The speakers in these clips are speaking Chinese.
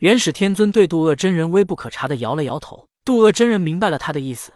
元始天尊对渡恶真人微不可察的摇了摇头。渡恶真人明白了他的意思，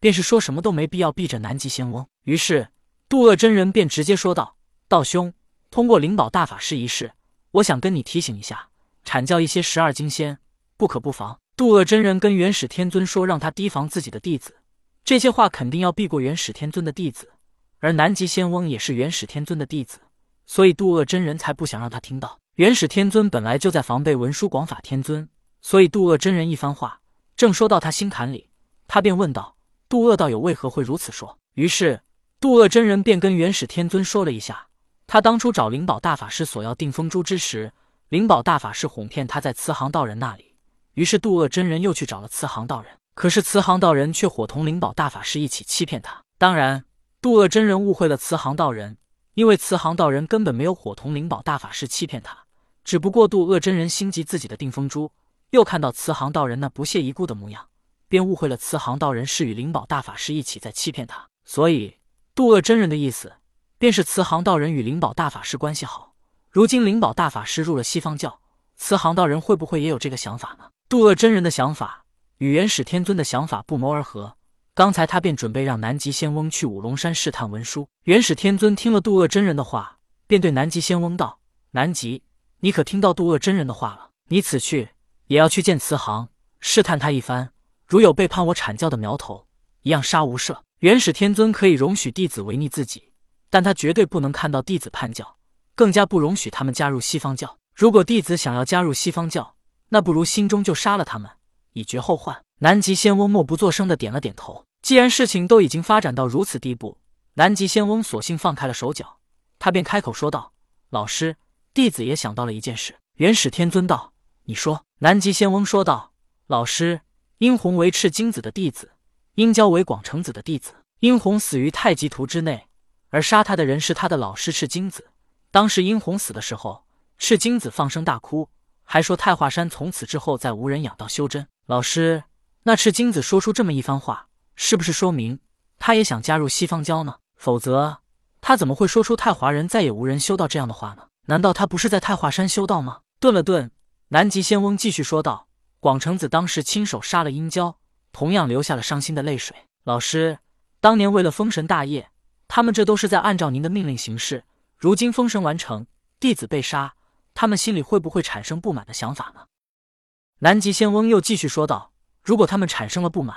便是说什么都没必要避着南极仙翁。于是渡恶真人便直接说道：“道兄，通过灵宝大法师一事，我想跟你提醒一下，阐教一些十二金仙，不可不防。”渡恶真人跟元始天尊说，让他提防自己的弟子。这些话肯定要避过元始天尊的弟子，而南极仙翁也是元始天尊的弟子，所以渡恶真人才不想让他听到。元始天尊本来就在防备文殊广法天尊，所以渡恶真人一番话正说到他心坎里，他便问道：“渡恶道友为何会如此说？”于是渡恶真人便跟元始天尊说了一下，他当初找灵宝大法师索要定风珠之时，灵宝大法师哄骗他在慈航道人那里，于是渡恶真人又去找了慈航道人，可是慈航道人却伙同灵宝大法师一起欺骗他。当然，渡恶真人误会了慈航道人，因为慈航道人根本没有伙同灵宝大法师欺骗他。只不过渡恶真人心急自己的定风珠，又看到慈航道人那不屑一顾的模样，便误会了慈航道人是与灵宝大法师一起在欺骗他。所以渡恶真人的意思，便是慈航道人与灵宝大法师关系好。如今灵宝大法师入了西方教，慈航道人会不会也有这个想法呢？渡恶真人的想法与元始天尊的想法不谋而合。刚才他便准备让南极仙翁去五龙山试探文书。元始天尊听了渡恶真人的话，便对南极仙翁道：“南极。”你可听到渡恶真人的话了？你此去也要去见慈航，试探他一番。如有背叛我阐教的苗头，一样杀无赦。元始天尊可以容许弟子违逆自己，但他绝对不能看到弟子叛教，更加不容许他们加入西方教。如果弟子想要加入西方教，那不如心中就杀了他们，以绝后患。南极仙翁默不作声的点了点头。既然事情都已经发展到如此地步，南极仙翁索性放开了手脚，他便开口说道：“老师。”弟子也想到了一件事。元始天尊道：“你说。”南极仙翁说道：“老师，殷红为赤精子的弟子，殷郊为广成子的弟子。殷红死于太极图之内，而杀他的人是他的老师赤精子。当时殷红死的时候，赤精子放声大哭，还说太华山从此之后再无人养道修真。老师，那赤精子说出这么一番话，是不是说明他也想加入西方教呢？否则，他怎么会说出太华人再也无人修道这样的话呢？”难道他不是在太华山修道吗？顿了顿，南极仙翁继续说道：“广成子当时亲手杀了殷郊，同样流下了伤心的泪水。老师，当年为了封神大业，他们这都是在按照您的命令行事。如今封神完成，弟子被杀，他们心里会不会产生不满的想法呢？”南极仙翁又继续说道：“如果他们产生了不满，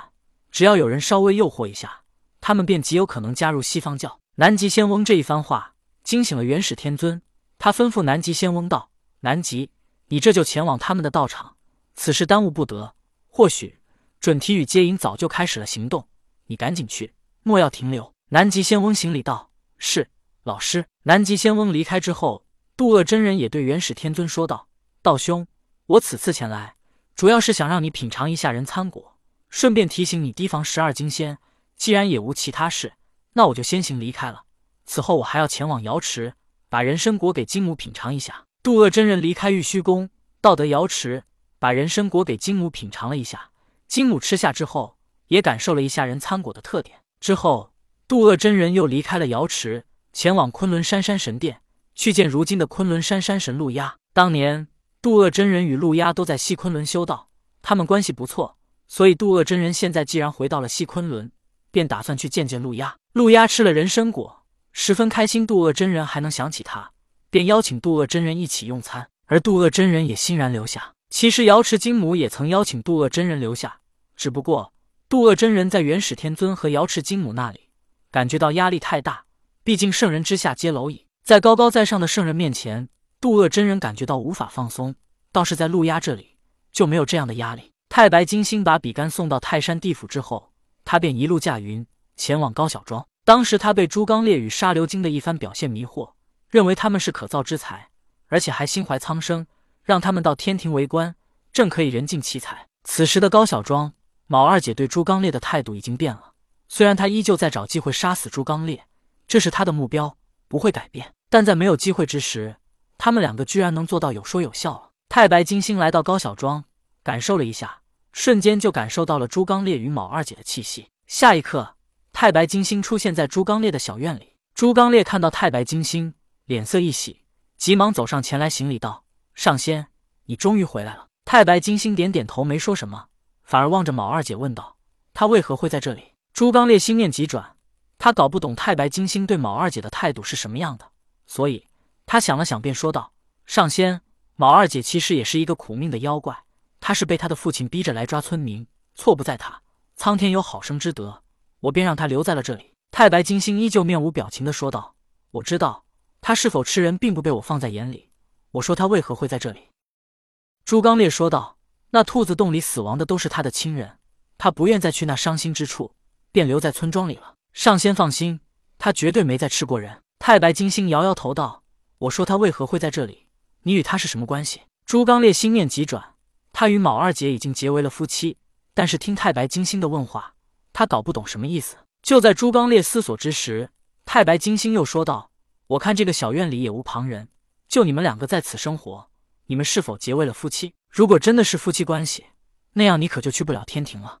只要有人稍微诱惑一下，他们便极有可能加入西方教。”南极仙翁这一番话惊醒了元始天尊。他吩咐南极仙翁道：“南极，你这就前往他们的道场，此事耽误不得。或许准提与接引早就开始了行动，你赶紧去，莫要停留。”南极仙翁行礼道：“是，老师。”南极仙翁离开之后，渡恶真人也对元始天尊说道：“道兄，我此次前来，主要是想让你品尝一下人参果，顺便提醒你提防十二金仙。既然也无其他事，那我就先行离开了。此后我还要前往瑶池。”把人参果给金母品尝一下。渡恶真人离开玉虚宫，到得瑶池，把人参果给金母品尝了一下。金母吃下之后，也感受了一下人参果的特点。之后，渡恶真人又离开了瑶池，前往昆仑山山神殿，去见如今的昆仑山山神陆压。当年，渡恶真人与陆压都在西昆仑修道，他们关系不错，所以渡恶真人现在既然回到了西昆仑，便打算去见见陆压。陆压吃了人参果。十分开心，渡恶真人还能想起他，便邀请渡恶真人一起用餐，而渡恶真人也欣然留下。其实瑶池金母也曾邀请渡恶真人留下，只不过渡恶真人在元始天尊和瑶池金母那里感觉到压力太大，毕竟圣人之下皆蝼蚁，在高高在上的圣人面前，渡恶真人感觉到无法放松。倒是在陆压这里就没有这样的压力。太白金星把比干送到泰山地府之后，他便一路驾云前往高小庄。当时他被朱刚烈与沙流金的一番表现迷惑，认为他们是可造之才，而且还心怀苍生，让他们到天庭为官，正可以人尽其才。此时的高小庄，卯二姐对朱刚烈的态度已经变了。虽然他依旧在找机会杀死朱刚烈，这是他的目标，不会改变。但在没有机会之时，他们两个居然能做到有说有笑了。太白金星来到高小庄，感受了一下，瞬间就感受到了朱刚烈与卯二姐的气息。下一刻。太白金星出现在朱刚烈的小院里。朱刚烈看到太白金星，脸色一喜，急忙走上前来行礼道：“上仙，你终于回来了。”太白金星点点头，没说什么，反而望着卯二姐问道：“她为何会在这里？”朱刚烈心念急转，他搞不懂太白金星对卯二姐的态度是什么样的，所以他想了想，便说道：“上仙，卯二姐其实也是一个苦命的妖怪，她是被她的父亲逼着来抓村民，错不在她。苍天有好生之德，我便让他留在了这里。”太白金星依旧面无表情的说道：“我知道他是否吃人，并不被我放在眼里。我说他为何会在这里？”朱刚烈说道：“那兔子洞里死亡的都是他的亲人，他不愿再去那伤心之处，便留在村庄里了。上仙放心，他绝对没再吃过人。”太白金星摇摇头道：“我说他为何会在这里？你与他是什么关系？”朱刚烈心念急转，他与卯二姐已经结为了夫妻，但是听太白金星的问话，他搞不懂什么意思。就在朱刚烈思索之时，太白金星又说道：“我看这个小院里也无旁人，就你们两个在此生活，你们是否结为了夫妻？如果真的是夫妻关系，那样你可就去不了天庭了。”